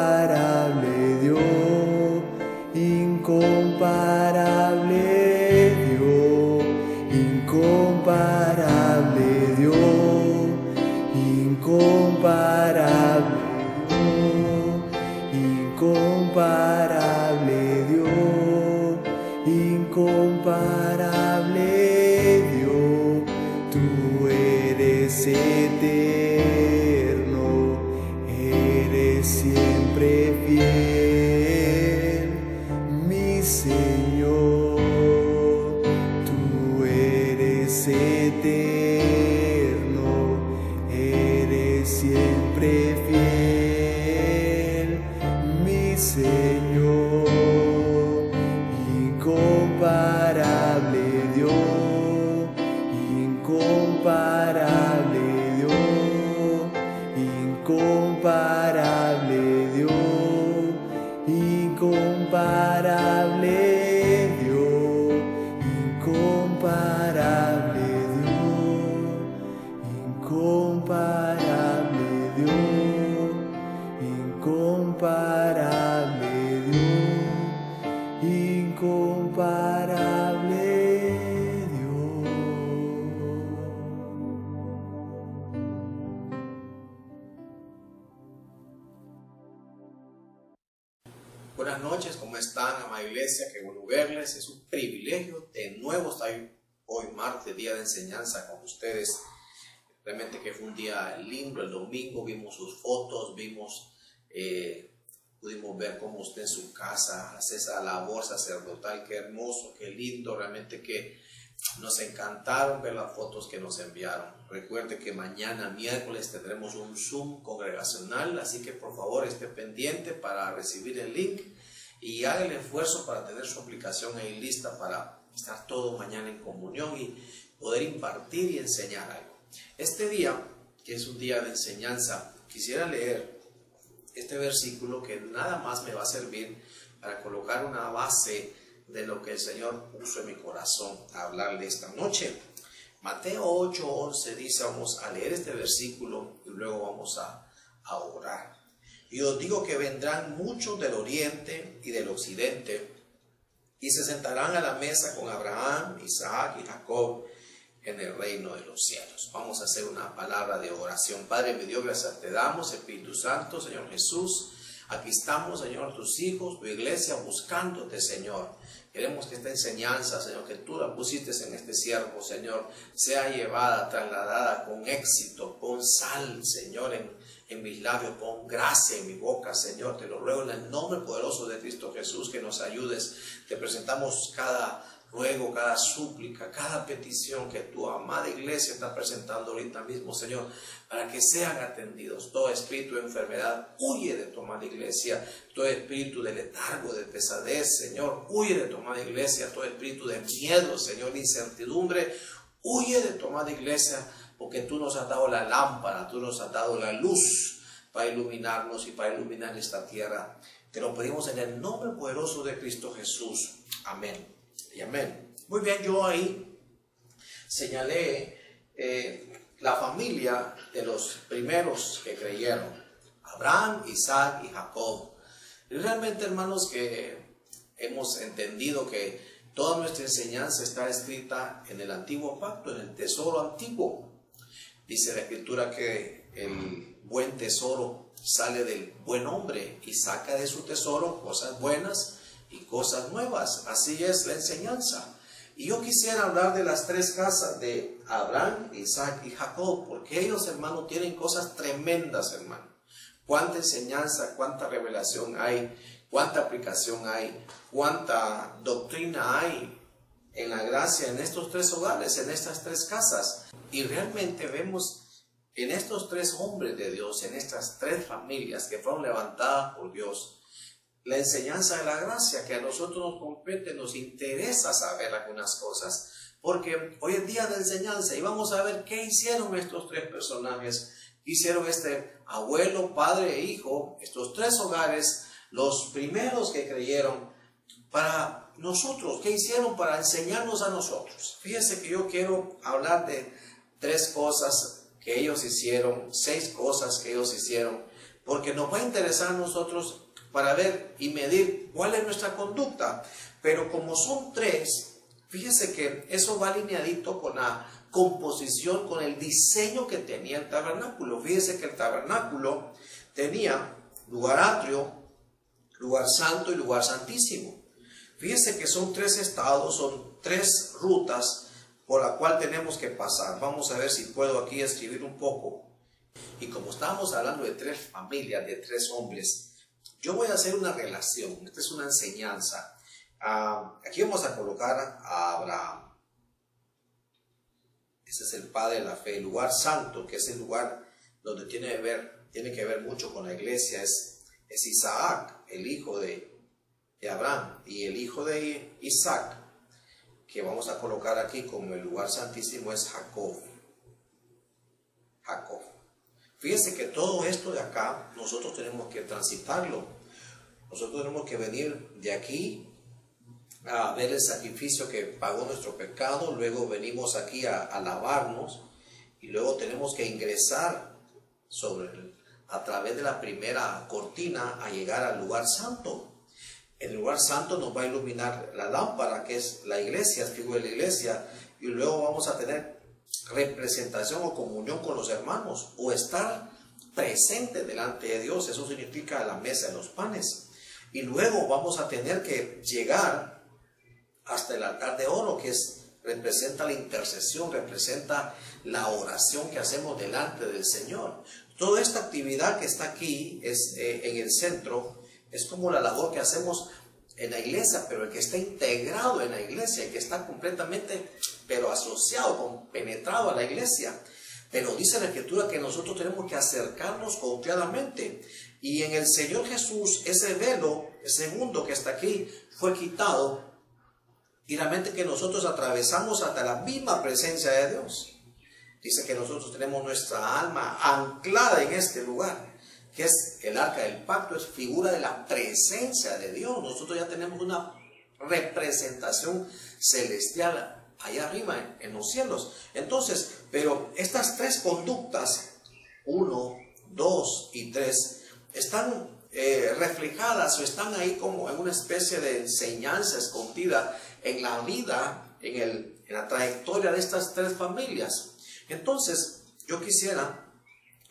incomparable Dios, incomparable Dios, incomparable Dios, incomparable enseñanza con ustedes. Realmente que fue un día lindo el domingo, vimos sus fotos, vimos, eh, pudimos ver cómo usted en su casa hace esa labor sacerdotal, qué hermoso, qué lindo, realmente que nos encantaron ver las fotos que nos enviaron. Recuerde que mañana miércoles tendremos un Zoom congregacional, así que por favor esté pendiente para recibir el link y haga el esfuerzo para tener su aplicación ahí lista para estar todo mañana en comunión y poder impartir y enseñar algo. Este día, que es un día de enseñanza, quisiera leer este versículo que nada más me va a servir para colocar una base de lo que el Señor puso en mi corazón a hablarle esta noche. Mateo 8:11 dice, vamos a leer este versículo y luego vamos a, a orar. Y os digo que vendrán muchos del oriente y del occidente y se sentarán a la mesa con Abraham, Isaac y Jacob en el reino de los cielos. Vamos a hacer una palabra de oración. Padre, mi Dios, gracias te damos, Espíritu Santo, Señor Jesús. Aquí estamos, Señor, tus hijos, tu iglesia, buscándote, Señor. Queremos que esta enseñanza, Señor, que tú la pusiste en este siervo, Señor, sea llevada, trasladada con éxito, con sal, Señor, en, en mis labios, con gracia en mi boca, Señor. Te lo ruego en el nombre poderoso de Cristo Jesús que nos ayudes. Te presentamos cada ruego, cada súplica, cada petición que tu amada iglesia está presentando ahorita mismo, Señor, para que sean atendidos. Todo espíritu de enfermedad huye de tu amada iglesia. Todo espíritu de letargo, de pesadez, Señor, huye de tu amada iglesia. Todo espíritu de miedo, Señor, de incertidumbre, huye de tu amada iglesia, porque tú nos has dado la lámpara, tú nos has dado la luz para iluminarnos y para iluminar esta tierra. Te lo pedimos en el nombre poderoso de Cristo Jesús. Amén y amén. Muy bien, yo ahí señalé eh, la familia de los primeros que creyeron, Abraham, Isaac y Jacob. Y realmente, hermanos, que hemos entendido que toda nuestra enseñanza está escrita en el antiguo pacto, en el tesoro antiguo. Dice la escritura que el buen tesoro sale del buen hombre y saca de su tesoro cosas buenas y cosas nuevas. Así es la enseñanza. Y yo quisiera hablar de las tres casas de Abraham, Isaac y Jacob, porque ellos, hermano, tienen cosas tremendas, hermano. Cuánta enseñanza, cuánta revelación hay, cuánta aplicación hay, cuánta doctrina hay en la gracia en estos tres hogares, en estas tres casas. Y realmente vemos en estos tres hombres de Dios, en estas tres familias que fueron levantadas por Dios, la enseñanza de la gracia que a nosotros nos compete, nos interesa saber algunas cosas, porque hoy es día de enseñanza y vamos a ver qué hicieron estos tres personajes, hicieron este abuelo, padre e hijo, estos tres hogares, los primeros que creyeron para nosotros, qué hicieron para enseñarnos a nosotros. Fíjese que yo quiero hablar de tres cosas que ellos hicieron, seis cosas que ellos hicieron, porque nos va a interesar a nosotros para ver y medir cuál es nuestra conducta. Pero como son tres, fíjese que eso va alineadito con la composición, con el diseño que tenía el tabernáculo. Fíjese que el tabernáculo tenía lugar atrio, lugar santo y lugar santísimo. Fíjese que son tres estados, son tres rutas por la cual tenemos que pasar. Vamos a ver si puedo aquí escribir un poco. Y como estábamos hablando de tres familias, de tres hombres, yo voy a hacer una relación, esta es una enseñanza. Ah, aquí vamos a colocar a Abraham. Ese es el padre de la fe, el lugar santo, que es el lugar donde tiene que ver, tiene que ver mucho con la iglesia, es, Isaac, el hijo de, de Abraham, y el hijo de Isaac, que vamos a colocar aquí como el lugar santísimo, es Jacob. Jacob. Fíjense que todo esto de acá nosotros tenemos que transitarlo. Nosotros tenemos que venir de aquí a ver el sacrificio que pagó nuestro pecado, luego venimos aquí a, a lavarnos y luego tenemos que ingresar sobre a través de la primera cortina a llegar al lugar santo. El lugar santo nos va a iluminar la lámpara, que es la iglesia, es figura de la iglesia, y luego vamos a tener representación o comunión con los hermanos o estar presente delante de Dios. Eso significa la mesa de los panes. Y luego vamos a tener que llegar hasta el altar de oro, que es representa la intercesión, representa la oración que hacemos delante del Señor. Toda esta actividad que está aquí es, eh, en el centro es como la labor que hacemos en la iglesia, pero el que está integrado en la iglesia, el que está completamente, pero asociado, penetrado a la iglesia. Pero dice la escritura que nosotros tenemos que acercarnos confiadamente. Y en el Señor Jesús, ese velo, ese mundo que está aquí, fue quitado. Y realmente que nosotros atravesamos hasta la misma presencia de Dios. Dice que nosotros tenemos nuestra alma anclada en este lugar que es el arca del pacto, es figura de la presencia de Dios. Nosotros ya tenemos una representación celestial allá arriba en, los cielos. Entonces, pero estas tres conductas, uno, dos y tres, están eh, reflejadas o están ahí como en una especie de enseñanza escondida en la vida, en, el, en la trayectoria de estas tres familias. Entonces, yo quisiera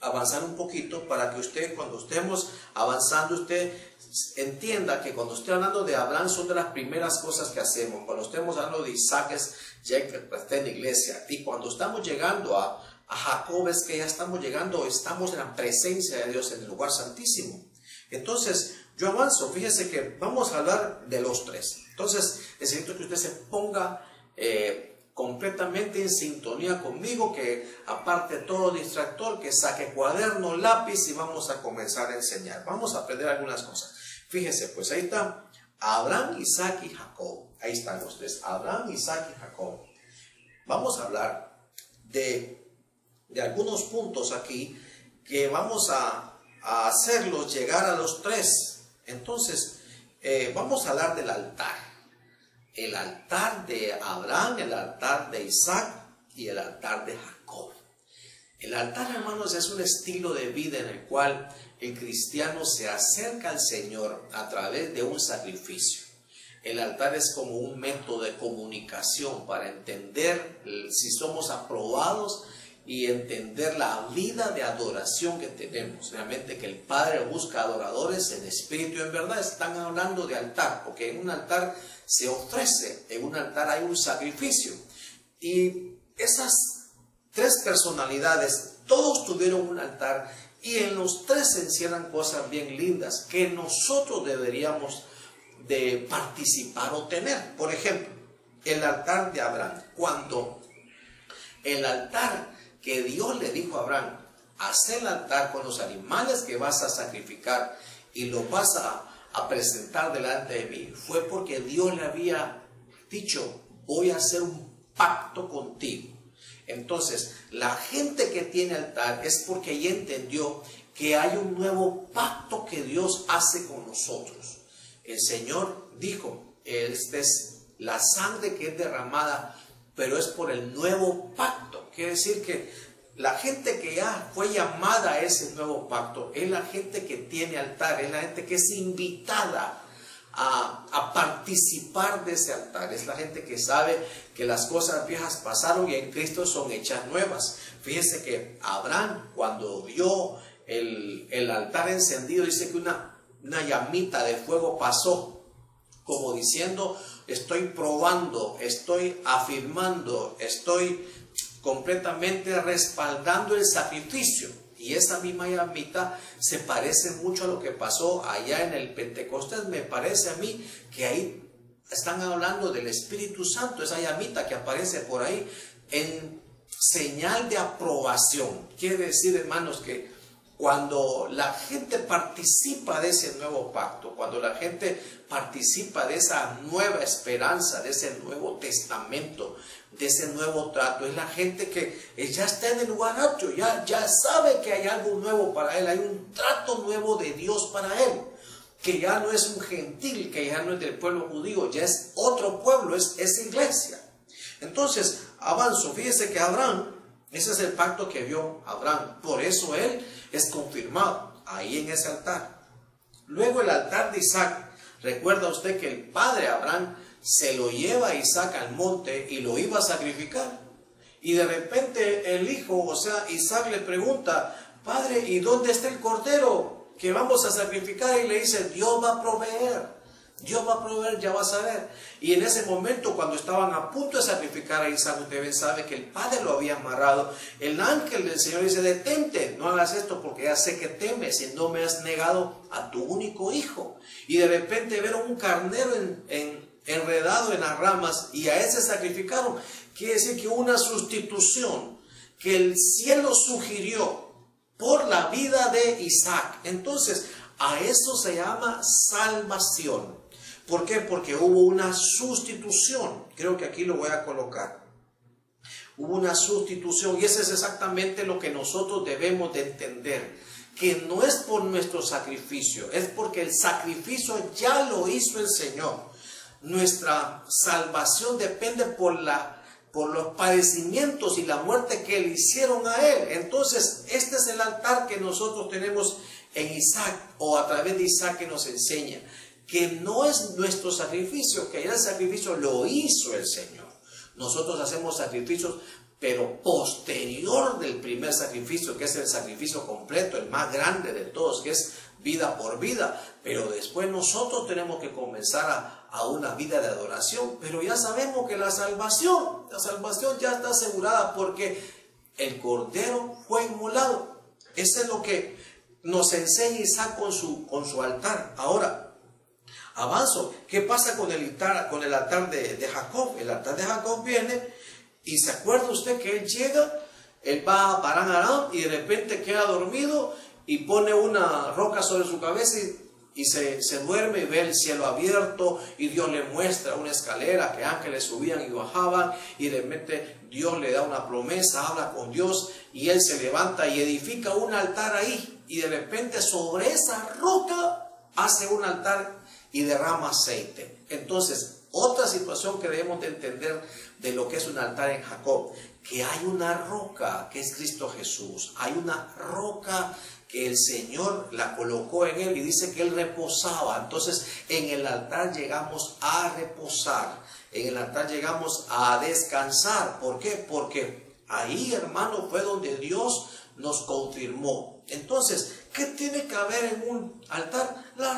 avanzar un poquito para que usted, cuando estemos avanzando, usted entienda que cuando estoy hablando de Abraham son de las primeras cosas que hacemos. Cuando estemos hablando de Isaac es ya está en la iglesia. Y cuando estamos llegando a, a Jacob es que ya estamos llegando, estamos en la presencia de Dios en el lugar santísimo. Entonces, yo avanzo, fíjese que vamos a hablar de los tres. Entonces, necesito que usted se ponga eh, completamente en sintonía conmigo, que aparte todo distractor, que saque cuaderno, lápiz y vamos a comenzar a enseñar. Vamos a aprender algunas cosas. Fíjese, pues ahí está Abraham, Isaac y Jacob. Ahí están los tres, Abraham, Isaac y Jacob. Vamos a hablar de, de algunos puntos aquí que vamos a, a hacerlos llegar a los tres. Entonces, eh, vamos a hablar del altar el altar de Abraham, el altar de Isaac y el altar de Jacob. El altar, hermanos, es un estilo de vida en el cual el cristiano se acerca al Señor a través de un sacrificio. El altar es como un método de comunicación para entender si somos aprobados y entender la vida de adoración que tenemos. Realmente que el Padre busca adoradores en espíritu y en verdad. Están hablando de altar, porque en un altar se ofrece, en un altar hay un sacrificio. Y esas tres personalidades, todos tuvieron un altar y en los tres se encierran cosas bien lindas que nosotros deberíamos de participar o tener. Por ejemplo, el altar de Abraham. Cuando el altar que Dios le dijo a Abraham, haz el altar con los animales que vas a sacrificar y los vas a, a presentar delante de mí, fue porque Dios le había dicho, voy a hacer un pacto contigo. Entonces, la gente que tiene altar es porque ya entendió que hay un nuevo pacto que Dios hace con nosotros. El Señor dijo, esta es la sangre que es derramada, pero es por el nuevo pacto. Quiere decir que la gente que ya fue llamada a ese nuevo pacto es la gente que tiene altar, es la gente que es invitada a, participar de ese altar. Es la gente que sabe que las cosas viejas pasaron y en Cristo son hechas nuevas. Fíjense que Abraham cuando vio el, altar encendido, dice que una llamita de fuego pasó, como diciendo, estoy probando, estoy afirmando, estoy completamente respaldando el sacrificio. Y esa misma llamita se parece mucho a lo que pasó allá en el Pentecostés. Me parece a mí que ahí están hablando del Espíritu Santo, esa llamita que aparece por ahí en señal de aprobación. Quiere decir, hermanos, que cuando la gente participa de ese nuevo pacto, cuando la gente participa de esa nueva esperanza, de ese nuevo testamento, de ese nuevo trato. Es la gente que ya está en el lugar ya, ya sabe que hay algo nuevo para él, hay un trato nuevo de Dios para él, que ya no es un gentil, que ya no es del pueblo judío, ya es otro pueblo, es esa iglesia. Entonces, avanzo, fíjese que Abraham, ese es el pacto que vio Abraham, por eso él es confirmado ahí en ese altar. Luego el altar de Isaac, recuerda usted que el padre Abraham se lo lleva Isaac al monte y lo iba a sacrificar. Y de repente el hijo, o sea, Isaac le pregunta, Padre, ¿y dónde está el cordero que vamos a sacrificar? Y le dice, Dios va a proveer. Dios va a proveer, ya vas a ver. Y en ese momento, cuando estaban a punto de sacrificar a Isaac, usted sabe que el padre lo había amarrado. El ángel del Señor dice, detente, no hagas esto porque ya sé que temes y no me has negado a tu único hijo. Y de repente vieron un carnero en, en enredado en las ramas y a ese sacrificaron. Quiere decir que una sustitución que el cielo sugirió por la vida de Isaac. Entonces, a eso se llama salvación. ¿Por qué? Porque hubo una sustitución. Creo que aquí lo voy a colocar. Hubo una sustitución y eso es exactamente lo que nosotros debemos de entender. Que no es por nuestro sacrificio, es porque el sacrificio ya lo hizo el Señor nuestra salvación depende por, la, por los padecimientos y la muerte que le hicieron a Él. Entonces, este es el altar que nosotros tenemos en Isaac o a través de Isaac que nos enseña que no es nuestro sacrificio, que el sacrificio lo hizo el Señor. Nosotros hacemos sacrificios, pero posterior del primer sacrificio, que es el sacrificio completo, el más grande de todos, que es vida por vida. Pero después nosotros tenemos que comenzar a, a una vida de adoración. Pero ya sabemos que la salvación, la salvación ya está asegurada porque el Cordero fue inmolado. Eso es lo que nos enseña Isaac con su, con su altar. Ahora, avanzo. ¿Qué pasa con el altar, con el altar de, Jacob? El altar de Jacob viene y se acuerda usted que él llega, él va a Paran Aram y de repente queda dormido y pone una roca sobre su cabeza y y se, se, duerme y ve el cielo abierto y Dios le muestra una escalera que ángeles subían y bajaban y de repente Dios le da una promesa, habla con Dios y él se levanta y edifica un altar ahí y de repente sobre esa roca hace un altar y derrama aceite. Entonces, otra situación que debemos de entender de lo que es un altar en Jacob, que hay una roca que es Cristo Jesús, hay una roca que el Señor la colocó en él y dice que él reposaba. Entonces en el altar llegamos a reposar, en el altar llegamos a descansar. ¿Por qué? Porque Ahí, hermano, fue donde Dios nos confirmó. Entonces, ¿qué tiene que haber en un altar? La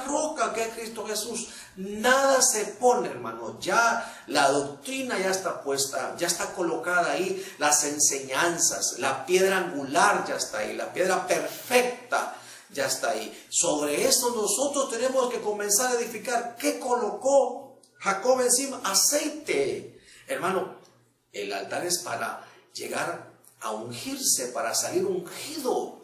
roca que Cristo Jesús. Nada se pone, hermano. Ya la doctrina ya está puesta, ya está colocada ahí. Las enseñanzas, la piedra angular ya está ahí, la piedra perfecta ya está ahí. Sobre eso nosotros tenemos que comenzar a edificar. ¿Qué colocó Jacob encima? Aceite. Hermano, el altar es para llegar a ungirse, para salir ungido.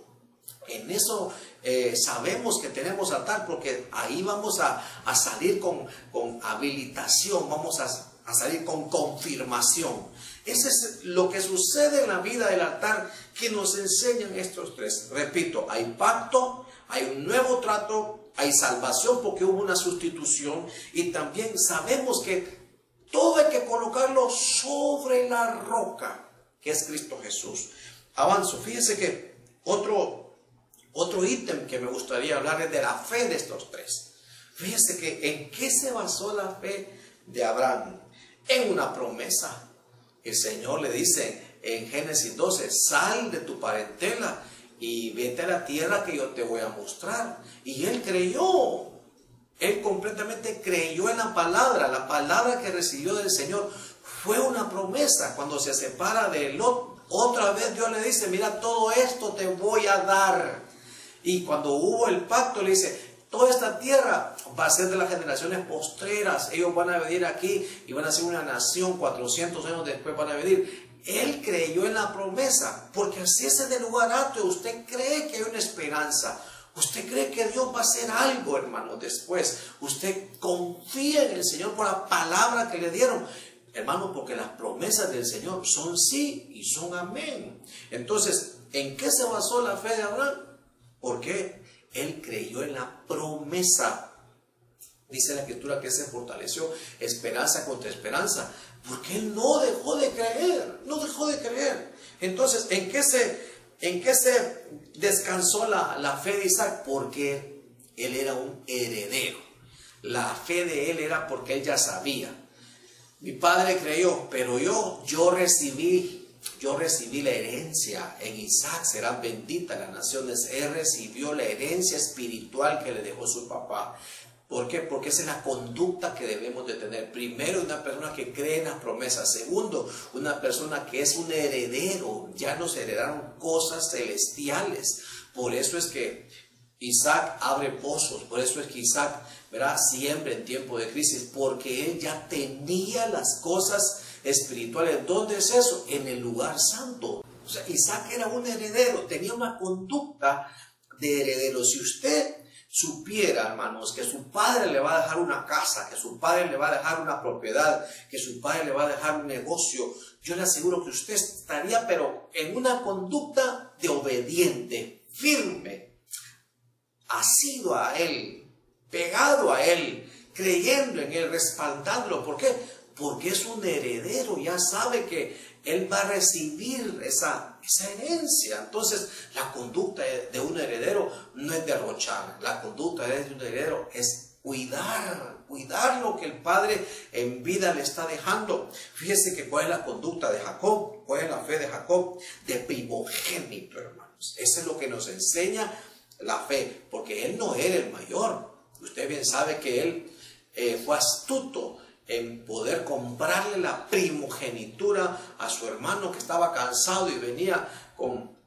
En eso eh, sabemos que tenemos altar porque ahí vamos a, salir con, con, habilitación, vamos a, a salir con confirmación. Ese es lo que sucede en la vida del altar que nos enseñan estos tres. Repito, hay pacto, hay un nuevo trato, hay salvación porque hubo una sustitución y también sabemos que todo hay que colocarlo sobre la roca que es Cristo Jesús. Avanzo, fíjense que otro, otro ítem que me gustaría hablar es de la fe de estos tres. Fíjense que en qué se basó la fe de Abraham. En una promesa. El Señor le dice en Génesis 12, sal de tu parentela y vete a la tierra que yo te voy a mostrar. Y él creyó. Él completamente creyó en la palabra, la palabra que recibió del Señor fue una promesa. Cuando se separa de Lot, otra vez Dios le dice, mira, todo esto te voy a dar. Y cuando hubo el pacto, le dice, toda esta tierra va a ser de las generaciones postreras. Ellos van a venir aquí y van a ser una nación, 400 años después van a venir. Él creyó en la promesa, porque así es el lugar alto. Usted cree que hay una esperanza. Usted cree que Dios va a hacer algo, hermano, después. Usted confía en el Señor por la palabra que le dieron. Hermano, porque las promesas del Señor son sí y son amén. Entonces, ¿en qué se basó la fe de Abraham? Porque él creyó en la promesa. Dice la escritura que se fortaleció esperanza contra esperanza, porque él no dejó de creer, no dejó de creer. Entonces, ¿en qué se, en qué se descansó la, la fe de Isaac? Porque él era un heredero. La fe de él era porque él ya sabía mi padre creyó, pero yo, yo recibí, yo recibí la herencia. En Isaac serán benditas las naciones. Él recibió la herencia espiritual que le dejó su papá. ¿Por qué? Porque esa es la conducta que debemos de tener. Primero, una persona que cree en las promesas. Segundo, una persona que es un heredero. Ya nos heredaron cosas celestiales. Por eso es que Isaac abre pozos. Por eso es que Isaac ¿verdad? Siempre en tiempo de crisis, porque él ya tenía las cosas espirituales. ¿Dónde es eso? En el lugar santo. O sea, Isaac era un heredero, tenía una conducta de heredero. Si usted supiera, hermanos, que su padre le va a dejar una casa, que su padre le va a dejar una propiedad, que su padre le va a dejar un negocio, yo le aseguro que usted estaría, pero en una conducta de obediente, firme, asido a él, pegado a Él, creyendo en Él, respaldándolo. ¿Por qué? Porque es un heredero, ya sabe que Él va a recibir esa, esa herencia. Entonces, la conducta de un heredero no es derrochar, la conducta de un heredero es cuidar, cuidar lo que el Padre en vida le está dejando. Fíjese que cuál es la conducta de Jacob, cuál es la fe de Jacob, de primogénito, hermanos. Eso es lo que nos enseña la fe, porque él no era el mayor, Usted bien sabe que él eh, fue astuto en poder comprarle la primogenitura a su hermano que estaba cansado y venía con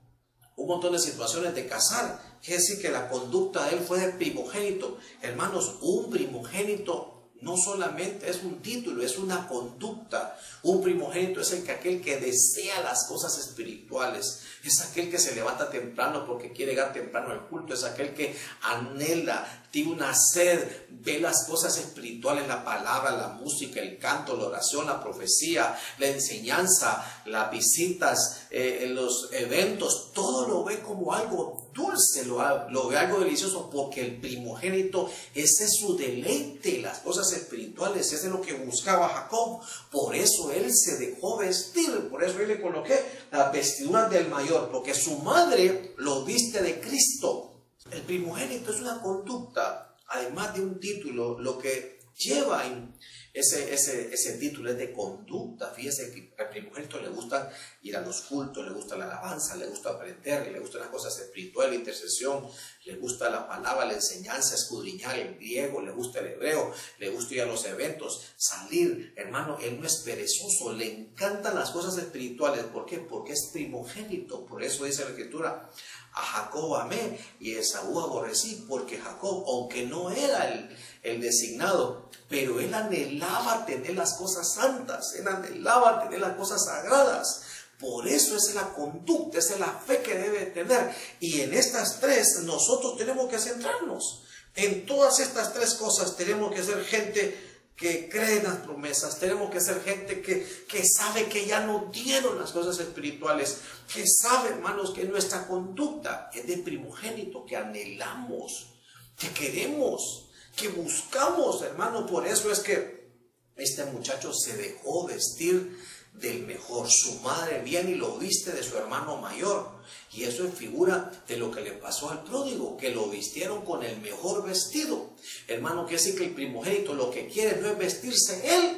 un montón de situaciones de casar. Quiere decir que la conducta de él fue de primogénito. Hermanos, un primogénito no solamente es un título, es una conducta. Un primogénito es el que aquel que desea las cosas espirituales, es aquel que se levanta temprano porque quiere llegar temprano al culto, es aquel que anhela, tiene una sed, ve las cosas espirituales, la palabra, la música, el canto, la oración, la profecía, la enseñanza, las visitas, eh, los eventos, todo lo ve como algo dulce, lo, ve algo delicioso, porque el primogénito, ese es su deleite, las cosas espirituales, ese es lo que buscaba Jacob, por eso él se dejó vestir, por eso él le coloqué la vestidura del mayor, porque su madre lo viste de Cristo. El primogénito es una conducta, además de un título, lo que lleva en ese, ese, ese título es de conducta. Fíjese que al primogénito le gusta ir a los cultos, le gusta la alabanza, le gusta aprender, le gustan las cosas espirituales, la intercesión, le gusta la palabra, la enseñanza, escudriñar el griego, le gusta el hebreo, le gusta ir a los eventos, salir. Hermano, él no es perezoso, le encantan las cosas espirituales. ¿Por qué? Porque es primogénito. Por eso dice la escritura, a Jacob amé y a Esaú aborrecí, porque Jacob, aunque no era el, el designado, pero él anhelaba tener las cosas santas, él anhelaba tener las cosas sagradas. Por eso es la conducta, es la fe que debe tener. Y en estas tres nosotros tenemos que centrarnos. En todas estas tres cosas tenemos que ser gente que cree en las promesas, tenemos que ser gente que, que sabe que ya no dieron las cosas espirituales, que sabe, hermanos, que nuestra conducta es de primogénito, que anhelamos, que queremos, que buscamos, hermano. Por eso es que este muchacho se dejó vestir del mejor. Su madre viene y lo viste de su hermano mayor. Y eso es figura de lo que le pasó al pródigo, que lo vistieron con el mejor vestido. Hermano, que decir que el primogénito lo que quiere no es vestirse él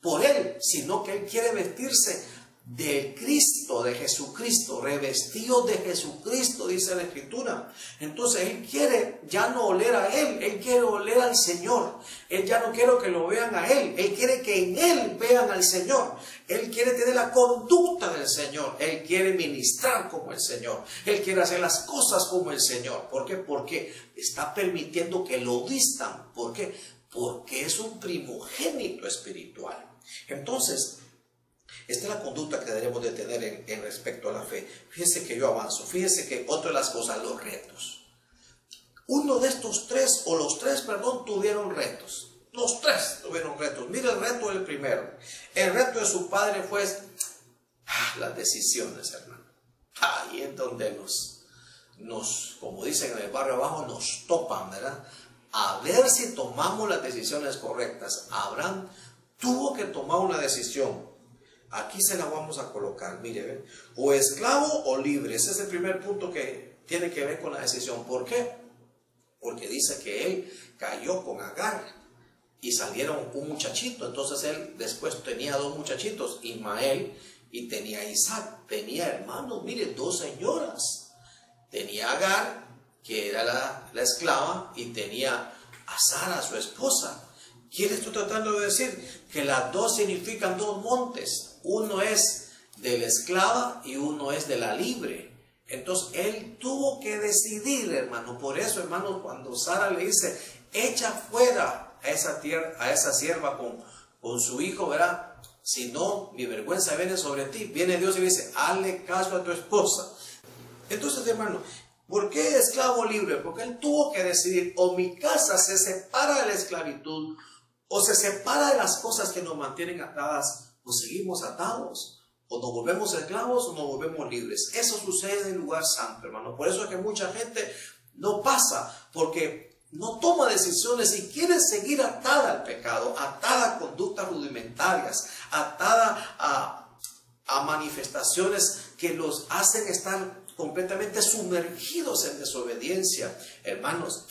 por él, sino que él quiere vestirse de Cristo, de Jesucristo, revestido de Jesucristo, dice la Escritura. Entonces Él quiere ya no oler a Él, Él quiere oler al Señor. Él ya no quiere que lo vean a Él, Él quiere que en Él vean al Señor. Él quiere tener la conducta del Señor, Él quiere ministrar como el Señor, Él quiere hacer las cosas como el Señor. ¿Por qué? Porque está permitiendo que lo vistan. ¿Por qué? Porque es un primogénito espiritual. Entonces, esta es la conducta que debemos de tener en, respecto a la fe. Fíjese que yo avanzo. Fíjese que otra de las cosas, los retos. Uno de estos tres, o los tres, perdón, tuvieron retos. Los tres tuvieron retos. Mire el reto del primero. El reto de su padre fue ah, las decisiones, hermano. Ahí es donde nos, nos, como dicen en el barrio abajo, nos topan, ¿verdad? A ver si tomamos las decisiones correctas. Abraham tuvo que tomar una decisión Aquí se la vamos a colocar, mire, o esclavo o libre. Ese es el primer punto que tiene que ver con la decisión. ¿Por qué? Porque dice que él cayó con Agar y salieron un muchachito. Entonces él después tenía dos muchachitos, Ismael y tenía Isaac. Tenía hermanos, mire, dos señoras. Tenía Agar, que era la, la esclava, y tenía a Sara, su esposa. ¿Quién estoy tratando de decir? Que las dos significan dos montes uno es de la esclava y uno es de la libre. Entonces él tuvo que decidir, hermano. Por eso, hermano, cuando Sara le dice, echa fuera a esa, tierra, a esa sierva con, con su hijo, ¿verdad? Si no, mi vergüenza viene sobre ti. Viene Dios y dice, hazle caso a tu esposa. Entonces, hermano, ¿por qué esclavo libre? Porque él tuvo que decidir, o mi casa se separa de la esclavitud, o se separa de las cosas que nos mantienen atadas o seguimos atados, o nos volvemos esclavos o nos volvemos libres. Eso sucede en el lugar santo, hermano. Por eso es que mucha gente no pasa, porque no toma decisiones y quiere seguir atada al pecado, atada a conductas rudimentarias, atada a, a manifestaciones que los hacen estar completamente sumergidos en desobediencia. Hermanos,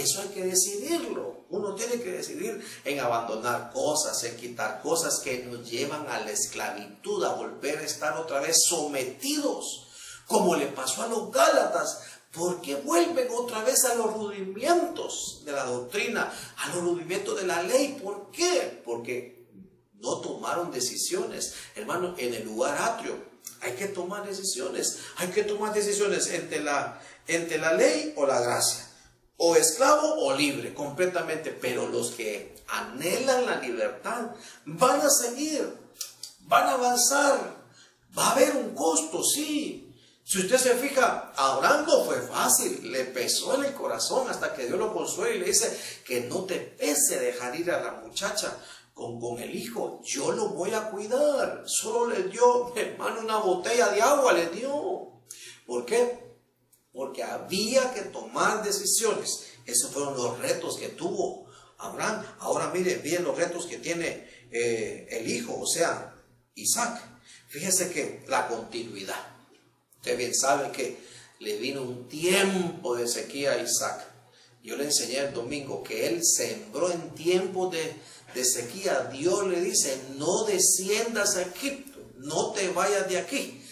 eso hay que decidirlo. Uno tiene que decidir en abandonar cosas, en quitar cosas que nos llevan a la esclavitud, a volver a estar otra vez sometidos, como le pasó a los Gálatas, porque vuelven otra vez a los rudimentos de la doctrina, a los rudimentos de la ley. ¿Por qué? Porque no tomaron decisiones. Hermano, en el lugar atrio hay que tomar decisiones. Hay que tomar decisiones entre la, entre la ley o la gracia o esclavo o libre, completamente. Pero los que anhelan la libertad van a seguir, van a avanzar. Va a haber un costo, sí. Si usted se fija, Abraham no fue fácil, le pesó en el corazón hasta que Dios lo consuela y le dice que no te pese dejar ir a la muchacha con, con el hijo, yo lo voy a cuidar. Solo le dio, hermano, una botella de agua, le dio. ¿Por qué? Porque había que tomar decisiones. Esos fueron los retos que tuvo Abraham. Ahora mire bien los retos que tiene eh, el hijo, o sea, Isaac. Fíjese que la continuidad. Usted bien sabe que le vino un tiempo de sequía a Isaac. Yo le enseñé el domingo que él sembró en tiempos de, de sequía. Dios le dice, no desciendas a Egipto, no te vayas de aquí.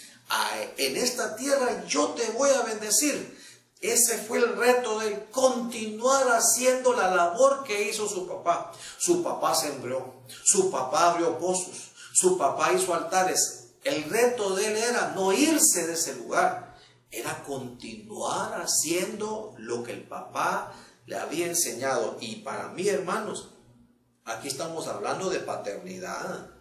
En esta tierra yo te voy a bendecir. Ese fue el reto de continuar haciendo la labor que hizo su papá. Su papá sembró, su papá abrió pozos, su papá hizo altares. El reto de él era no irse de ese lugar, era continuar haciendo lo que el papá le había enseñado. Y para mí, hermanos, aquí estamos hablando de paternidad.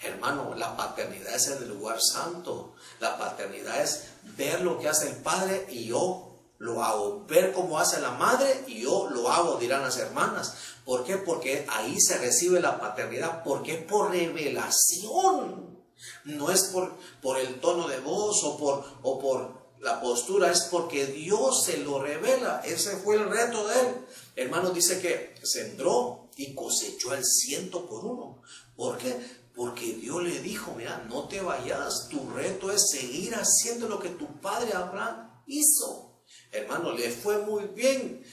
Hermano, la paternidad es el lugar santo. La paternidad es ver lo que hace el padre y yo lo hago. Ver cómo hace la madre y yo lo hago, dirán las hermanas. ¿Por qué? Porque ahí se recibe la paternidad. Porque es por revelación. No es por, por el tono de voz o por, o por la postura, es porque Dios se lo revela. Ese fue el reto de él. Hermano, dice que sembró y cosechó el ciento por uno. ¿Por qué? Porque Dios le dijo, mira, no te vayas, tu reto es seguir haciendo lo que tu padre Abraham hizo. Hermano, le fue muy bien,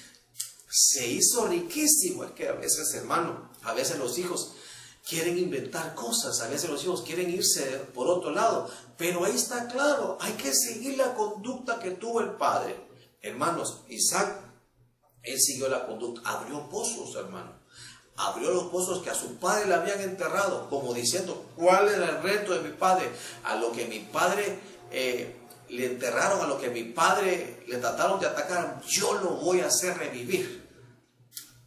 se hizo riquísimo. Es que a veces, hermano, a veces los hijos quieren inventar cosas, a veces los hijos quieren irse por otro lado, pero ahí está claro, hay que seguir la conducta que tuvo el padre. Hermanos, Isaac, él siguió la conducta, abrió pozos, hermano abrió los pozos que a su padre le habían enterrado, como diciendo, ¿cuál era el reto de mi padre? A lo que mi padre eh, le enterraron, a lo que mi padre le trataron de atacar, yo lo voy a hacer revivir.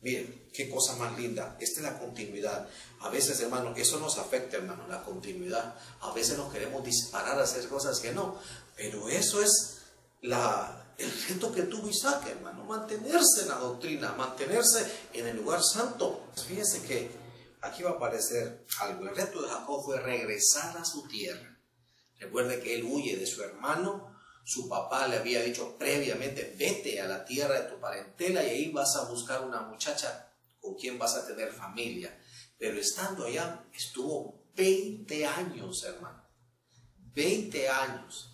Miren, qué cosa más linda. Esta es la continuidad. A veces, hermano, eso nos afecta, hermano, la continuidad. A veces nos queremos disparar a hacer cosas que no. Pero eso es la, el reto que tuvo Isaac, hermano. Mantenerse en la doctrina, mantenerse en el lugar santo. Fíjense que aquí va a aparecer algo. El reto de Jacob fue regresar a su tierra. Recuerde que él huye de su hermano. Su papá le había dicho previamente, vete a la tierra de tu parentela y ahí vas a buscar una muchacha con quien vas a tener familia. Pero estando allá, estuvo 20 años, hermano. 20 años.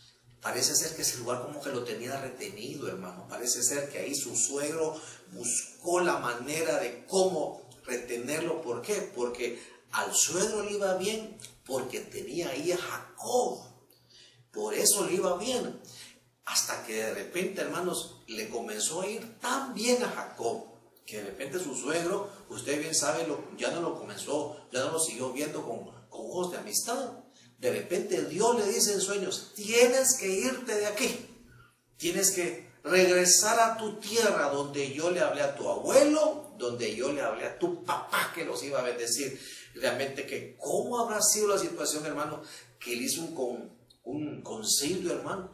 Parece ser que ese lugar como que lo tenía retenido, hermano. Parece ser que ahí su suegro buscó la manera de cómo retenerlo. ¿Por qué? Porque al suegro le iba bien, porque tenía ahí a Jacob. Por eso le iba bien. Hasta que de repente, hermanos, le comenzó a ir tan bien a Jacob, que de repente su suegro, usted bien sabe, ya no lo comenzó, ya no lo siguió viendo con, con ojos de amistad. De repente Dios le dice en sueños, tienes que irte de aquí, tienes que regresar a tu tierra donde yo le hablé a tu abuelo, donde yo le hablé a tu papá que los iba a bendecir. Realmente que cómo habrá sido la situación, hermano, que él hizo un, con, un concilio, hermano.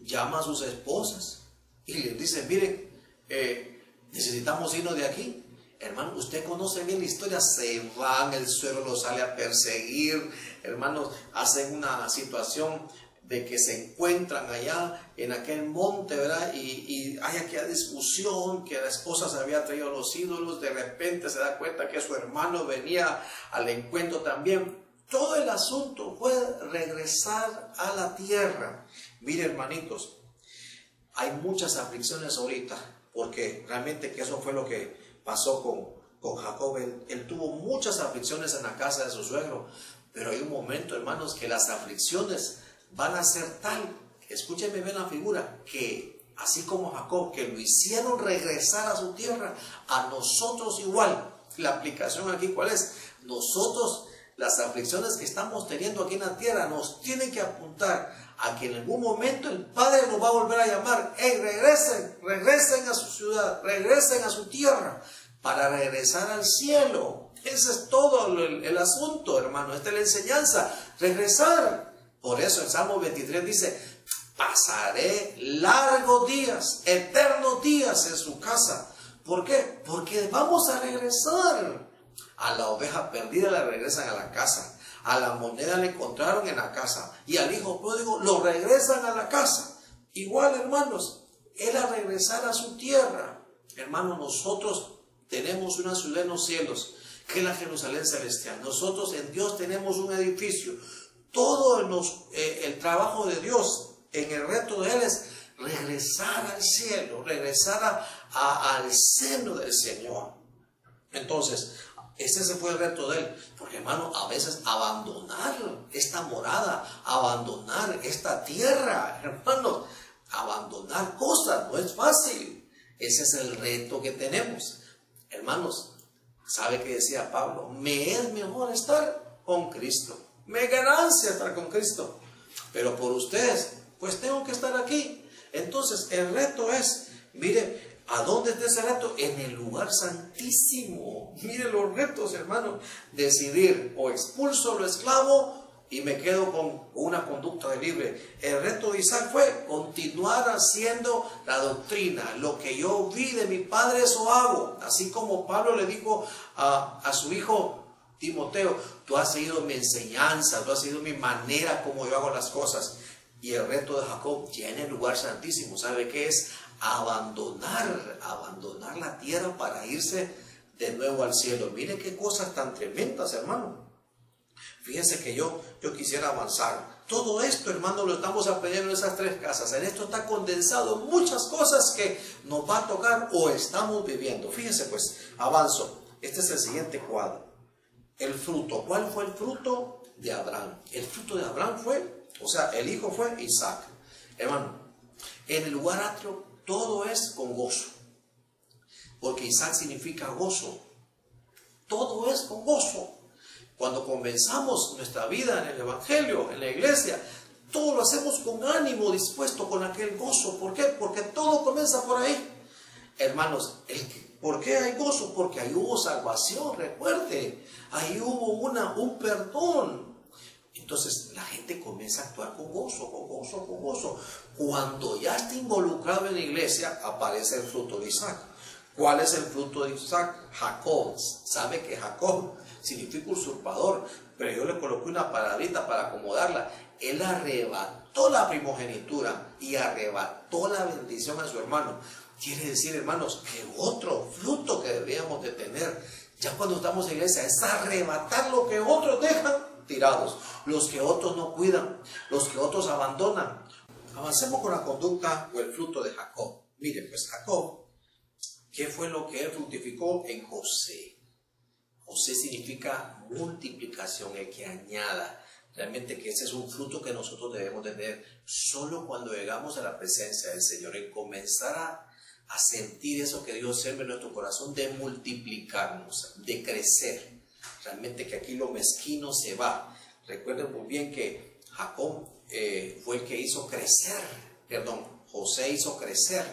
Llama a sus esposas y les dice, miren, eh, necesitamos irnos de aquí. Hermano, usted conoce bien la historia, se van, el suelo los sale a perseguir, hermanos, hacen una situación de que se encuentran allá en aquel monte, ¿verdad? Y, hay aquella discusión que la esposa se había traído los ídolos, de repente se da cuenta que su hermano venía al encuentro también. Todo el asunto fue regresar a la tierra. Mire, hermanitos, hay muchas aflicciones ahorita, porque realmente que eso fue lo que pasó con, con Jacob. Él, él, tuvo muchas aflicciones en la casa de su suegro, pero hay un momento, hermanos, que las aflicciones van a ser tal, escúcheme bien la figura, que así como Jacob, que lo hicieron regresar a su tierra, a nosotros igual. La aplicación aquí, ¿cuál es? Nosotros, las aflicciones que estamos teniendo aquí en la tierra, nos tienen que apuntar a que en algún momento el Padre nos va a volver a llamar, hey, regresen, regresen a su ciudad, regresen a su tierra, para regresar al cielo. Ese es todo el, asunto, hermano, esta es la enseñanza, regresar. Por eso el Salmo 23 dice, pasaré largos días, eternos días en su casa. ¿Por qué? Porque vamos a regresar. A la oveja perdida la regresan a la casa. A la moneda le encontraron en la casa. Y al hijo pródigo lo regresan a la casa. Igual, hermanos, era regresar a su tierra. Hermanos, nosotros tenemos una ciudad en los cielos, que es la Jerusalén celestial. Nosotros en Dios tenemos un edificio. Todo eh, el trabajo de Dios en el reto de Él es regresar al cielo, regresar al seno del Señor. Entonces, ese se fue el reto de él, porque hermano, a veces abandonar esta morada, abandonar esta tierra, hermano, abandonar cosas no es fácil. Ese es el reto que tenemos. Hermanos, ¿sabe qué decía Pablo? Me es mejor estar con Cristo. Me ganancia estar con Cristo. Pero por ustedes, pues tengo que estar aquí. Entonces, el reto es, mire, ¿a dónde está ese reto? En el lugar santísimo. Mire los retos, hermano. Decidir o expulso lo esclavo y me quedo con una conducta de libre. El reto de Isaac fue continuar haciendo la doctrina. Lo que yo vi de mi padre, eso hago. Así como Pablo le dijo a, a su hijo Timoteo, tú has seguido mi enseñanza, tú has seguido mi manera como yo hago las cosas. Y el reto de Jacob tiene el lugar santísimo. ¿Sabe qué es? Abandonar, abandonar la tierra para irse de nuevo al cielo. Mire qué cosas tan tremendas, hermano. Fíjense que yo, yo quisiera avanzar. Todo esto, hermano, lo estamos aprendiendo en esas tres casas. En esto está condensado muchas cosas que nos va a tocar o estamos viviendo. Fíjense pues, avanzo. Este es el siguiente cuadro. El fruto. ¿Cuál fue el fruto de Abraham? El fruto de Abraham fue, o sea, el hijo fue Isaac. Hermano, en el lugar atrio todo es con gozo. Porque Isaac significa gozo. Todo es con gozo. Cuando comenzamos nuestra vida en el Evangelio, en la iglesia, todo lo hacemos con ánimo, dispuesto, con aquel gozo. ¿Por qué? Porque todo comienza por ahí. Hermanos, ¿por qué hay gozo? Porque ahí hubo salvación, recuerde. Ahí hubo una, un perdón. Entonces la gente comienza a actuar con gozo, con gozo, con gozo. Cuando ya está involucrado en la iglesia, aparece el fruto de Isaac. ¿Cuál es el fruto de Isaac? Jacob. ¿Sabe que Jacob significa usurpador? Pero yo le coloqué una palabrita para acomodarla. Él arrebató la primogenitura y arrebató la bendición a su hermano. Quiere decir, hermanos, que otro fruto que debíamos de tener, ya cuando estamos en iglesia, es arrebatar lo que otros dejan tirados, los que otros no cuidan, los que otros abandonan. Avancemos con la conducta o el fruto de Jacob. Miren, pues Jacob, ¿qué fue lo que él fructificó en José? José significa multiplicación, el que añada. Realmente que ese es un fruto que nosotros debemos tener solo cuando llegamos a la presencia del Señor, en comenzar a, sentir eso que Dios siembra en nuestro corazón, de multiplicarnos, de crecer. Realmente que aquí lo mezquino se va. Recuerden muy bien que Jacob eh, fue el que hizo crecer, perdón, José hizo crecer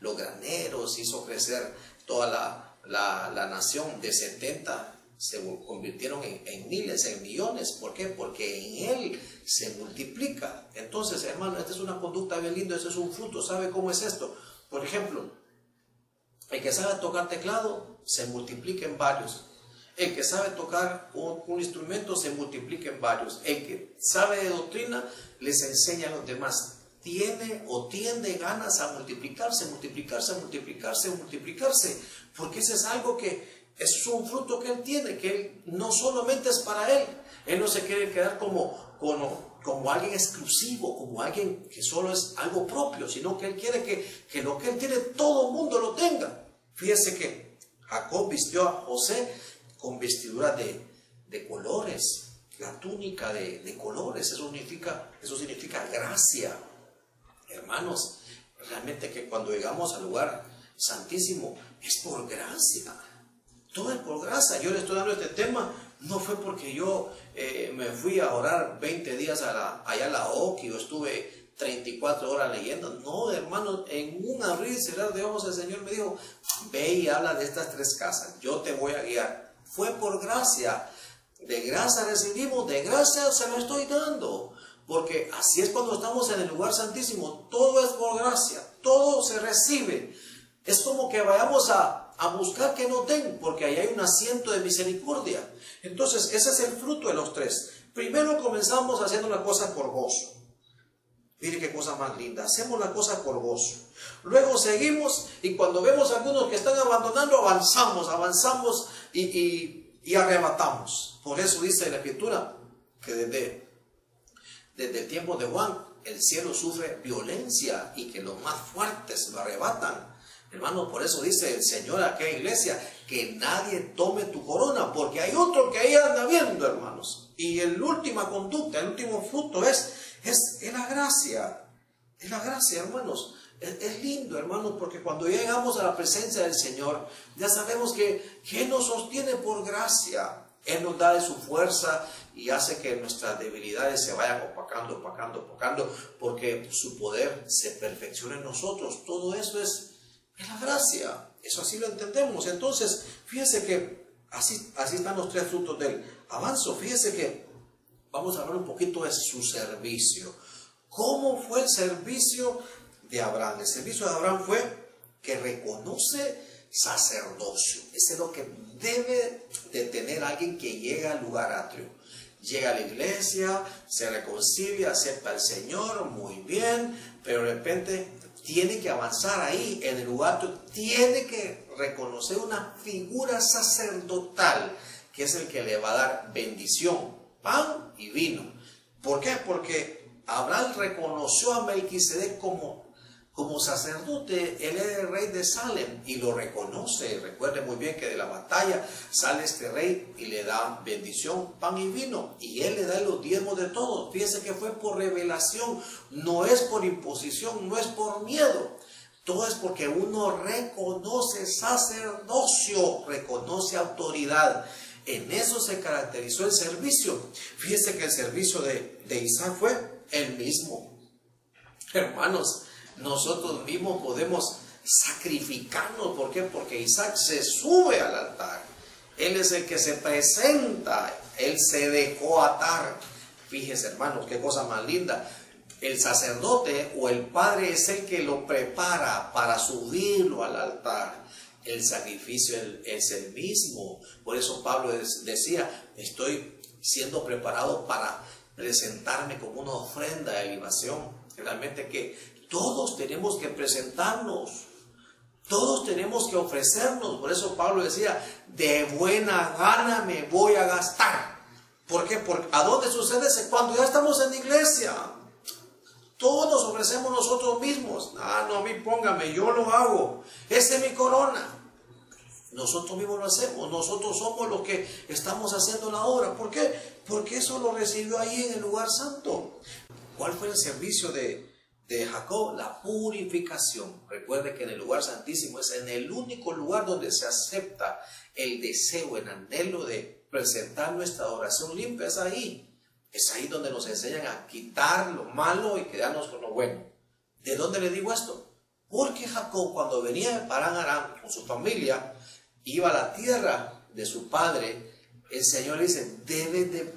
los graneros, hizo crecer toda la, la, la nación de 70 se convirtieron en, miles, en millones. ¿Por qué? Porque en Él se multiplica. Entonces, hermano, esta es una conducta bien linda, este es un fruto. ¿Sabe cómo es esto? Por ejemplo, el que sabe tocar teclado se multiplica en varios. El que sabe tocar un, instrumento se multiplica en varios. El que sabe de doctrina les enseña a los demás. Tiene o tiende ganas a multiplicarse, multiplicarse, multiplicarse, multiplicarse. Porque ese es algo que es un fruto que él tiene, que él no solamente es para él. Él no se quiere quedar como, como, como alguien exclusivo, como alguien que solo es algo propio, sino que él quiere que, que lo que él tiene todo el mundo lo tenga. Fíjese que Jacob vistió a José con vestiduras de, de colores, la túnica de, de, colores, eso significa, eso significa gracia. Hermanos, realmente que cuando llegamos al lugar santísimo es por gracia. Todo es por gracia. Yo le estoy dando este tema, no fue porque yo eh, me fui a orar 20 días allá a la OCI o estuve 34 horas leyendo. No, hermano, en un abrir y de ojos el Señor me dijo, ve y habla de estas tres casas, yo te voy a guiar. Fue por gracia. De gracia recibimos, de gracia se lo estoy dando. Porque así es cuando estamos en el lugar santísimo. Todo es por gracia, todo se recibe. Es como que vayamos a, a buscar que no den, porque ahí hay un asiento de misericordia. Entonces, ese es el fruto de los tres. Primero comenzamos haciendo la cosa por gozo. Mire qué cosa más linda. Hacemos la cosa por gozo. Luego seguimos y cuando vemos a algunos que están abandonando, avanzamos, avanzamos y, y, arrebatamos. Por eso dice la Escritura que desde, desde el tiempo de Juan el cielo sufre violencia y que los más fuertes lo arrebatan. Hermano, por eso dice el Señor a aquella iglesia, que nadie tome tu corona, porque hay otro que ahí anda viendo, hermanos. Y la última conducta, el último fruto es, es, es la gracia. Es la gracia, hermanos. Es, lindo, hermanos, porque cuando llegamos a la presencia del Señor, ya sabemos que, que nos sostiene por gracia. Él nos da de su fuerza y hace que nuestras debilidades se vayan opacando, opacando, opacando, porque su poder se perfecciona en nosotros. Todo eso es, es la gracia. Eso así lo entendemos. Entonces, fíjese que así, así están los tres frutos del avanzo. Fíjese que vamos a hablar un poquito de su servicio. ¿Cómo fue el servicio de Abraham? El servicio de Abraham fue que reconoce sacerdocio. Ese es lo que debe de tener alguien que llega al lugar atrio. Llega a la iglesia, se reconcilia, acepta al Señor, muy bien, pero de repente tiene que avanzar ahí en el atrio, tiene que reconocer una figura sacerdotal, que es el que le va a dar bendición, pan y vino. ¿Por qué? Porque Abraham reconoció a Melquisedec como como sacerdote, él era el rey de Salem y lo reconoce. Recuerde muy bien que de la batalla sale este rey y le da bendición, pan y vino. Y él le da los diezmos de todos. Fíjese que fue por revelación, no es por imposición, no es por miedo. Todo es porque uno reconoce sacerdocio, reconoce autoridad. En eso se caracterizó el servicio. Fíjese que el servicio de, de Isaac fue el mismo. Hermanos, nosotros mismos podemos sacrificarnos. ¿Por qué? Porque Isaac se sube al altar. Él es el que se presenta. Él se dejó atar. Fíjese, hermanos, qué cosa más linda. El sacerdote o el padre es el que lo prepara para subirlo al altar. El sacrificio es el mismo. Por eso Pablo decía, estoy siendo preparado para presentarme como una ofrenda de libación. Realmente que todos tenemos que presentarnos. Todos tenemos que ofrecernos. Por eso Pablo decía, de buena gana me voy a gastar. ¿Por qué? Porque ¿a dónde sucede eso? Cuando ya estamos en la iglesia. Todos nos ofrecemos nosotros mismos. Ah, no, a mí póngame, yo lo hago. Esa es mi corona. Nosotros mismos lo hacemos. Nosotros somos los que estamos haciendo la obra. ¿Por qué? Porque eso lo recibió ahí en el lugar santo. ¿Cuál fue el servicio de, de Jacob, la purificación. Recuerde que en el lugar santísimo es en el único lugar donde se acepta el deseo, el anhelo de presentar nuestra oración limpia, es ahí. Es ahí donde nos enseñan a quitar lo malo y quedarnos con lo bueno. ¿De dónde le digo esto? Porque Jacob cuando venía de Parán Aram con su familia, iba a la tierra de su padre, el Señor dice, debe de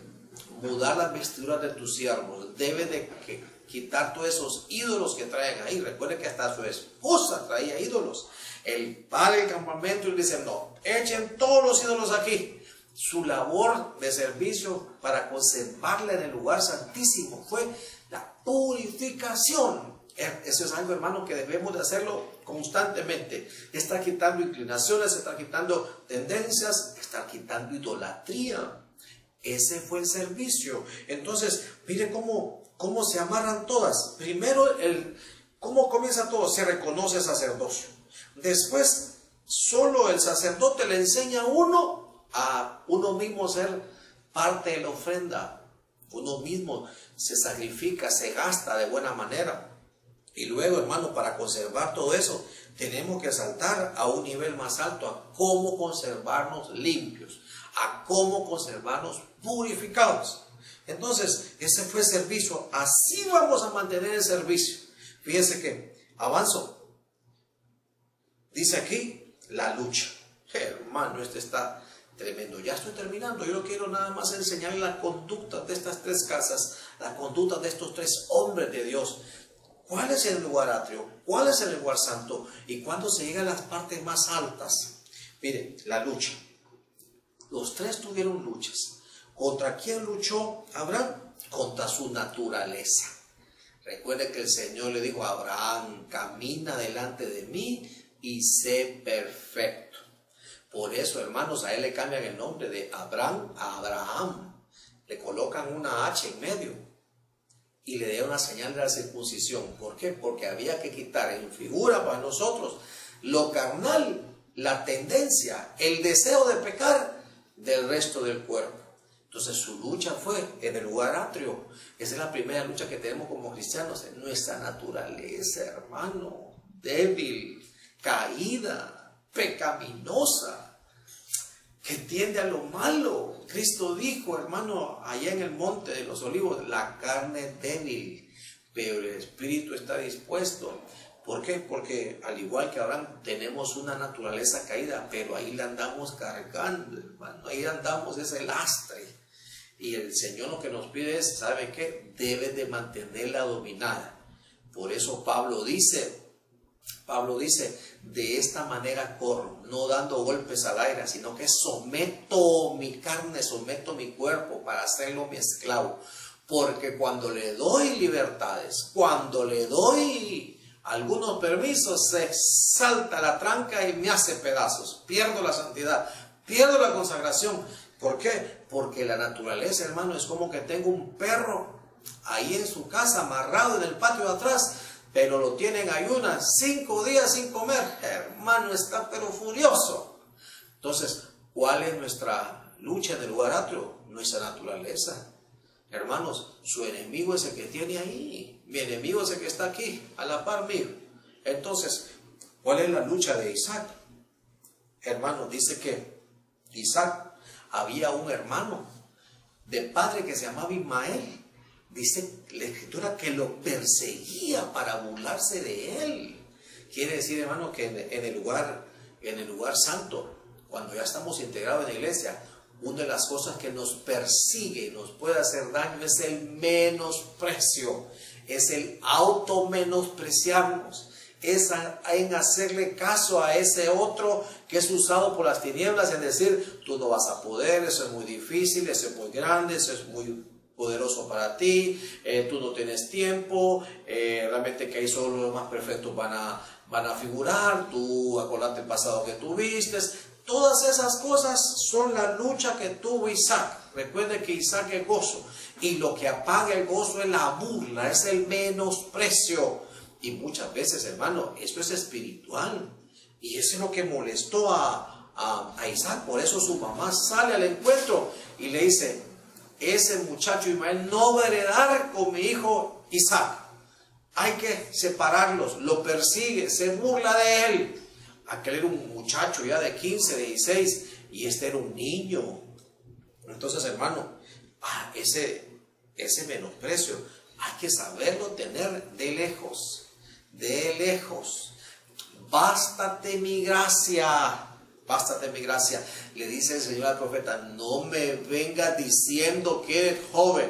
mudar las vestiduras de tus siervos, debe de que quitar todos esos ídolos que traen ahí. Recuerde que hasta su esposa traía ídolos. El padre del campamento y le dice, no, echen todos los ídolos aquí. Su labor de servicio para conservarla en el lugar santísimo fue la purificación. Eso es algo, hermano, que debemos de hacerlo constantemente. Está quitando inclinaciones, está quitando tendencias, está quitando idolatría. Ese fue el servicio. Entonces, mire cómo ¿Cómo se amarran todas? Primero, el, ¿cómo comienza todo? Se reconoce sacerdocio. Después, solo el sacerdote le enseña a uno a uno mismo ser parte de la ofrenda. Uno mismo se sacrifica, se gasta de buena manera. Y luego, hermano, para conservar todo eso, tenemos que saltar a un nivel más alto, a cómo conservarnos limpios, a cómo conservarnos purificados. Entonces, ese fue servicio. Así vamos a mantener el servicio. Fíjense que avanzo. Dice aquí la lucha. Hermano, este está tremendo. Ya estoy terminando. Yo no quiero nada más enseñar la conducta de estas tres casas, la conducta de estos tres hombres de Dios. ¿Cuál es el lugar atrio? ¿Cuál es el lugar santo? Y cuando se llega a las partes más altas. Mire, la lucha. Los tres tuvieron luchas. ¿Contra quién luchó Abraham? Contra su naturaleza. Recuerde que el Señor le dijo a Abraham, camina delante de mí y sé perfecto. Por eso, hermanos, a él le cambian el nombre de Abraham a Abraham. Le colocan una H en medio. y le dieron la señal de la circuncisión. ¿Por qué? Porque había que quitar en figura para nosotros lo carnal, la tendencia, el deseo de pecar del resto del cuerpo. Entonces su lucha fue en el lugar atrio. Esa es la primera lucha que tenemos como cristianos, en nuestra naturaleza, hermano, débil, caída, pecaminosa, que tiende a lo malo. Cristo dijo, hermano, allá en el monte de los olivos, la carne es débil, pero el espíritu está dispuesto. ¿Por qué? Porque al igual que Abraham tenemos una naturaleza caída, pero ahí la andamos cargando, hermano, ahí andamos ese lastre. Y el Señor lo que nos pide es, ¿sabe qué? Debe de mantenerla dominada. Por eso Pablo dice, Pablo dice, de esta manera corro, no dando golpes al aire, sino que someto mi carne, someto mi cuerpo para hacerlo mi esclavo. Porque cuando le doy libertades, cuando le doy algunos permisos, se salta la tranca y me hace pedazos. Pierdo la santidad, pierdo la consagración. ¿Por qué? Porque la naturaleza, hermano, es como que tengo un perro ahí en su casa, amarrado en el patio de atrás, pero lo tienen ayunas cinco días sin comer. Hermano, está pero furioso. Entonces, ¿cuál es nuestra lucha en el lugar atrio? Nuestra naturaleza. Hermanos, su enemigo es el que tiene ahí. Mi enemigo es el que está aquí, a la par mío. Entonces, ¿cuál es la lucha de Isaac? Hermano, dice que Isaac había un hermano de padre que se llamaba Ismael. Dice la escritura que lo perseguía para burlarse de él. Quiere decir, hermano, que en, el lugar, en el lugar santo, cuando ya estamos integrados en la iglesia, una de las cosas que nos persigue, nos puede hacer daño, es el menosprecio, es el auto menospreciarnos, es en hacerle caso a ese otro que es usado por las tinieblas, en decir, tú no vas a poder, eso es muy difícil, eso es muy grande, eso es muy poderoso para ti, eh, tú no tienes tiempo, eh, realmente que ahí solo los más perfectos van a, van a figurar, tú acordate el pasado que tuviste, Todas esas cosas son la lucha que tuvo Isaac. Recuerde que Isaac es gozo. Y lo que apaga el gozo es la burla, es el menosprecio. Y muchas veces, hermano, esto es espiritual. Y eso es lo que molestó a, a, Isaac. Por eso su mamá sale al encuentro y le dice, ese muchacho Ismael no va a heredar con mi hijo Isaac. Hay que separarlos. Lo persigue, se burla de él. Aquel era un muchacho ya de 15, 16 y este era un niño. Entonces, hermano, ah, ese, ese menosprecio hay que saberlo tener de lejos, de lejos. Bástate mi gracia, bástate mi gracia. Le dice el Señor al profeta, no me vengas diciendo que eres joven.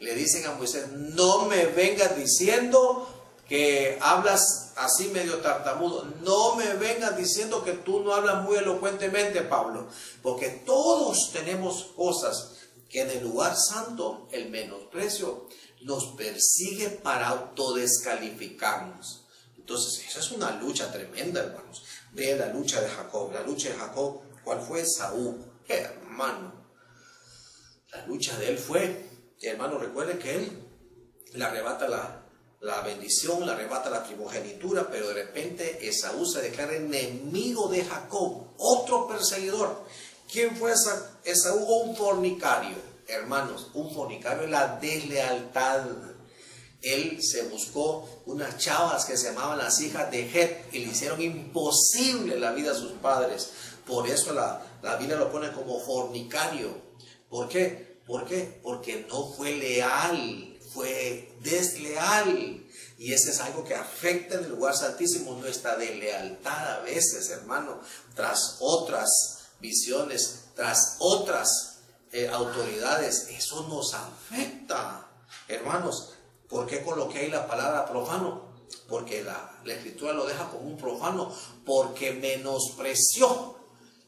Le dicen a Moisés, no me vengas diciendo que hablas así medio tartamudo. No me vengas diciendo que tú no hablas muy elocuentemente, Pablo, porque todos tenemos cosas que en el lugar santo el menosprecio nos persigue para autodescalificarnos. Entonces, esa es una lucha tremenda, hermanos. Ve la lucha de Jacob. La lucha de Jacob, ¿cuál fue? Saúl. Hermano. La lucha de él fue, hermano, recuerde que él le arrebata la, la bendición, le arrebata la primogenitura, pero de repente Esaú se declara enemigo de Jacob, otro perseguidor. ¿Quién fue Esaú? Un fornicario, hermanos, un fornicario es la deslealtad. Él se buscó unas chavas que se llamaban las hijas de Het y le hicieron imposible la vida a sus padres. Por eso la, la Biblia lo pone como fornicario. ¿Por qué? ¿Por qué? Porque no fue leal fue desleal. Y ese es algo que afecta en el lugar santísimo nuestra deslealtad a veces, hermano, tras otras visiones, tras otras eh, autoridades. Eso nos afecta. Hermanos, ¿por qué coloqué ahí la palabra profano? Porque la, la escritura lo deja como un profano, porque menospreció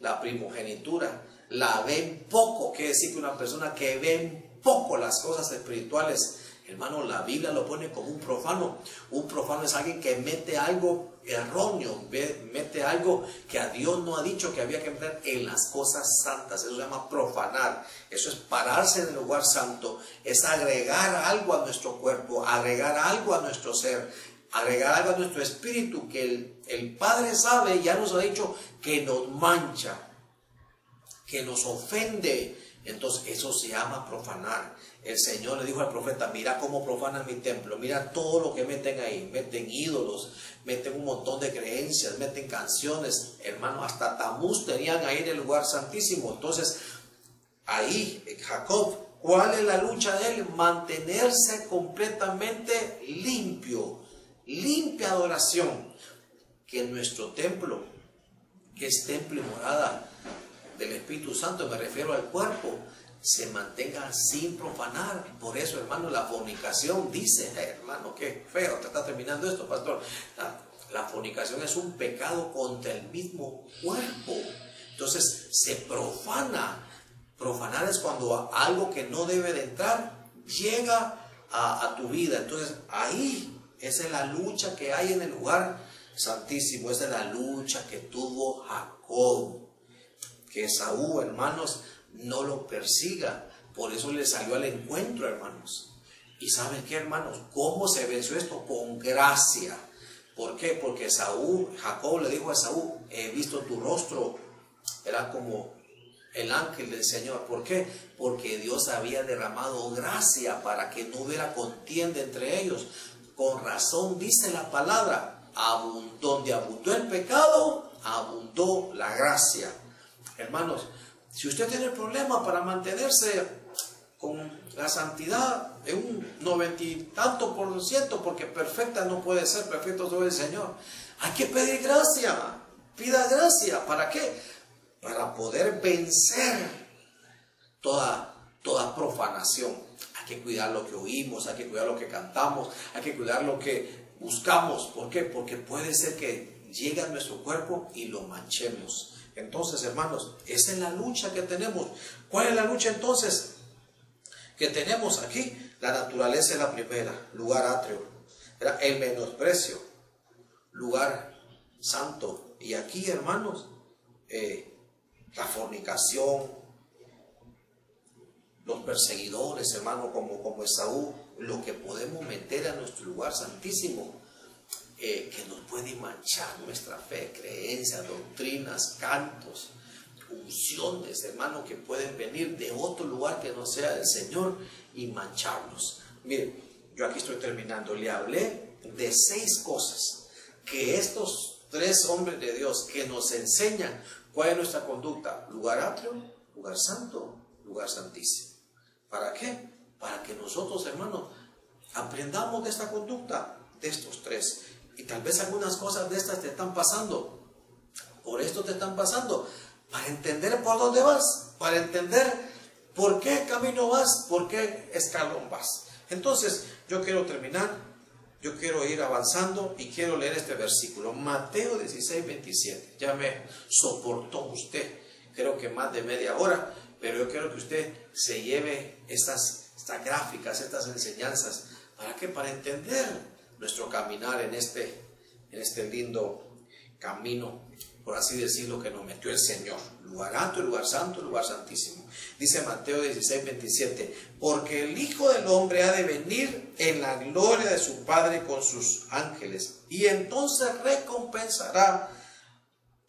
la primogenitura. La ven poco, quiere decir que una persona que ve poco las cosas espirituales Hermano, la Biblia lo pone como un profano. Un profano es alguien que mete algo erróneo, mete algo que a Dios no ha dicho que había que meter en las cosas santas. Eso se llama profanar. Eso es pararse en el lugar santo. Es agregar algo a nuestro cuerpo, agregar algo a nuestro ser, agregar algo a nuestro espíritu que el, el Padre sabe, ya nos ha dicho, que nos mancha, que nos ofende. Entonces eso se llama profanar. El Señor le dijo al profeta, mira cómo profanan mi templo, mira todo lo que meten ahí, meten ídolos, meten un montón de creencias, meten canciones, hermano, hasta tamuz tenían ahí en el lugar santísimo. Entonces, ahí, Jacob, ¿cuál es la lucha de él? Mantenerse completamente limpio, limpia adoración, que nuestro templo, que es templo y morada del Espíritu Santo, me refiero al cuerpo, se mantenga sin profanar. Por eso, hermano, la fornicación dice, hermano, qué feo, te está terminando esto, pastor. La, fornicación es un pecado contra el mismo cuerpo. Entonces, se profana. Profanar es cuando algo que no debe de entrar llega a, a tu vida. Entonces, ahí esa es la lucha que hay en el lugar santísimo. Esa es la lucha que tuvo Jacob. Que Saúl, hermanos, no lo persiga. Por eso le salió al encuentro, hermanos. ¿Y saben qué, hermanos? ¿Cómo se venció esto? Con gracia. ¿Por qué? Porque Saúl, Jacob le dijo a Saúl, he visto tu rostro. Era como el ángel del Señor. ¿Por qué? Porque Dios había derramado gracia para que no hubiera contienda entre ellos. Con razón dice la palabra, donde abundó el pecado, abundó la gracia. Hermanos, si usted tiene problema para mantenerse con la santidad de un noventa y tanto por ciento, porque perfecta no puede ser, perfecto todo el Señor, hay que pedir gracia, pida gracia, ¿para qué? Para poder vencer toda, toda profanación. Hay que cuidar lo que oímos, hay que cuidar lo que cantamos, hay que cuidar lo que buscamos. ¿Por qué? Porque puede ser que llegue a nuestro cuerpo y lo manchemos. Entonces, hermanos, esa es la lucha que tenemos. ¿Cuál es la lucha entonces que tenemos aquí? La naturaleza es la primera, lugar atrio. El menosprecio, lugar santo. Y aquí, hermanos, eh, la fornicación, los perseguidores, hermano, como, como Esaú, lo que podemos meter a nuestro lugar santísimo eh, que nos puede manchar nuestra fe, creencias, doctrinas, cantos, unciones, hermano, que pueden venir de otro lugar que no sea del Señor y mancharnos. Miren, yo aquí estoy terminando. Le hablé de seis cosas que estos tres hombres de Dios que nos enseñan cuál es nuestra conducta. Lugar atrio, lugar santo, lugar santísimo. ¿Para qué? Para que nosotros, hermanos, aprendamos de esta conducta, de estos tres. Y tal vez algunas cosas de estas te están pasando. Por esto te están pasando. Para entender por dónde vas. Para entender por qué camino vas. Por qué escalón vas. Entonces, yo quiero terminar. Yo quiero ir avanzando y quiero leer este versículo. Mateo 16, 27. Ya me soportó usted. Creo que más de media hora. Pero yo quiero que usted se lleve estas, estas gráficas, estas enseñanzas. ¿Para qué? Para entender nuestro caminar en este, en este lindo camino, por así decirlo, que nos metió el Señor. Lugar alto, lugar santo, lugar santísimo. Dice Mateo 16, 27, porque el Hijo del Hombre ha de venir en la gloria de su Padre con sus ángeles, y entonces recompensará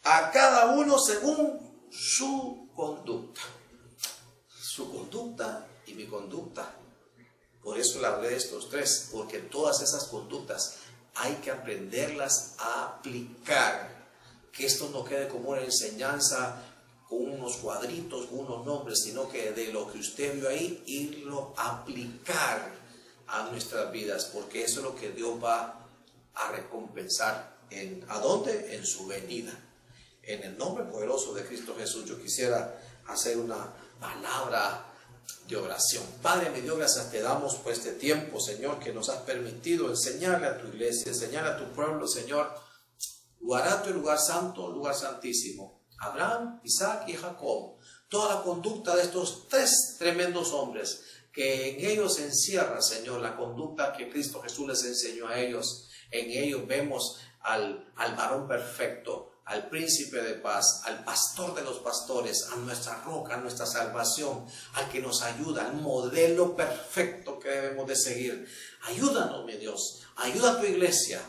a cada uno según su conducta. Su conducta y mi conducta por eso le hablé de estos tres, porque todas esas conductas hay que aprenderlas a aplicar. Que esto no quede como una enseñanza con unos cuadritos, con unos nombres, sino que de lo que usted vio ahí, irlo a aplicar a nuestras vidas, porque eso es lo que Dios va a recompensar. En, ¿A dónde? En su venida. En el nombre poderoso de Cristo Jesús, yo quisiera hacer una palabra de oración. Padre, me dio gracias, te damos por este tiempo, Señor, que nos has permitido enseñarle a tu iglesia, enseñarle a tu pueblo, Señor, lugar y lugar santo, lugar santísimo. Abraham, Isaac y Jacob. Toda la conducta de estos tres tremendos hombres que en ellos encierra, Señor, la conducta que Cristo Jesús les enseñó a ellos. En ellos vemos al, al varón perfecto, al príncipe de paz, al pastor de los pastores, a nuestra roca, a nuestra salvación, al que nos ayuda, al modelo perfecto que debemos de seguir. Ayúdanos, mi Dios, ayuda a tu iglesia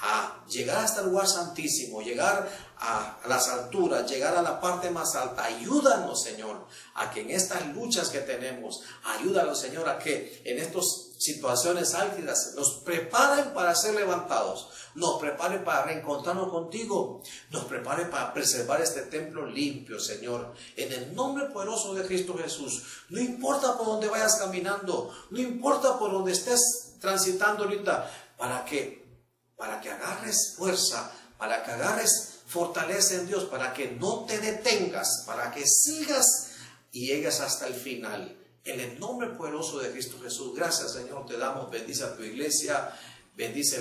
a llegar hasta el lugar santísimo, llegar a, las alturas, llegar a la parte más alta. Ayúdanos, Señor, a que en estas luchas que tenemos, ayúdanos, Señor, a que en estas situaciones álgidas nos preparen para ser levantados, nos preparen para reencontrarnos contigo, nos preparen para preservar este templo limpio, Señor, en el nombre poderoso de Cristo Jesús. No importa por donde vayas caminando, no importa por donde estés transitando ahorita, para que para que agarres fuerza, para que agarres fortaleza en Dios, para que no te detengas, para que sigas y llegues hasta el final. En el nombre poderoso de Cristo Jesús, gracias Señor, te damos, bendice a tu iglesia, bendice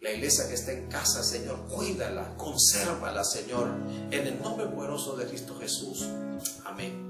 la, iglesia que está en casa, Señor, cuídala, consérvala, Señor, en el nombre poderoso de Cristo Jesús. Amén.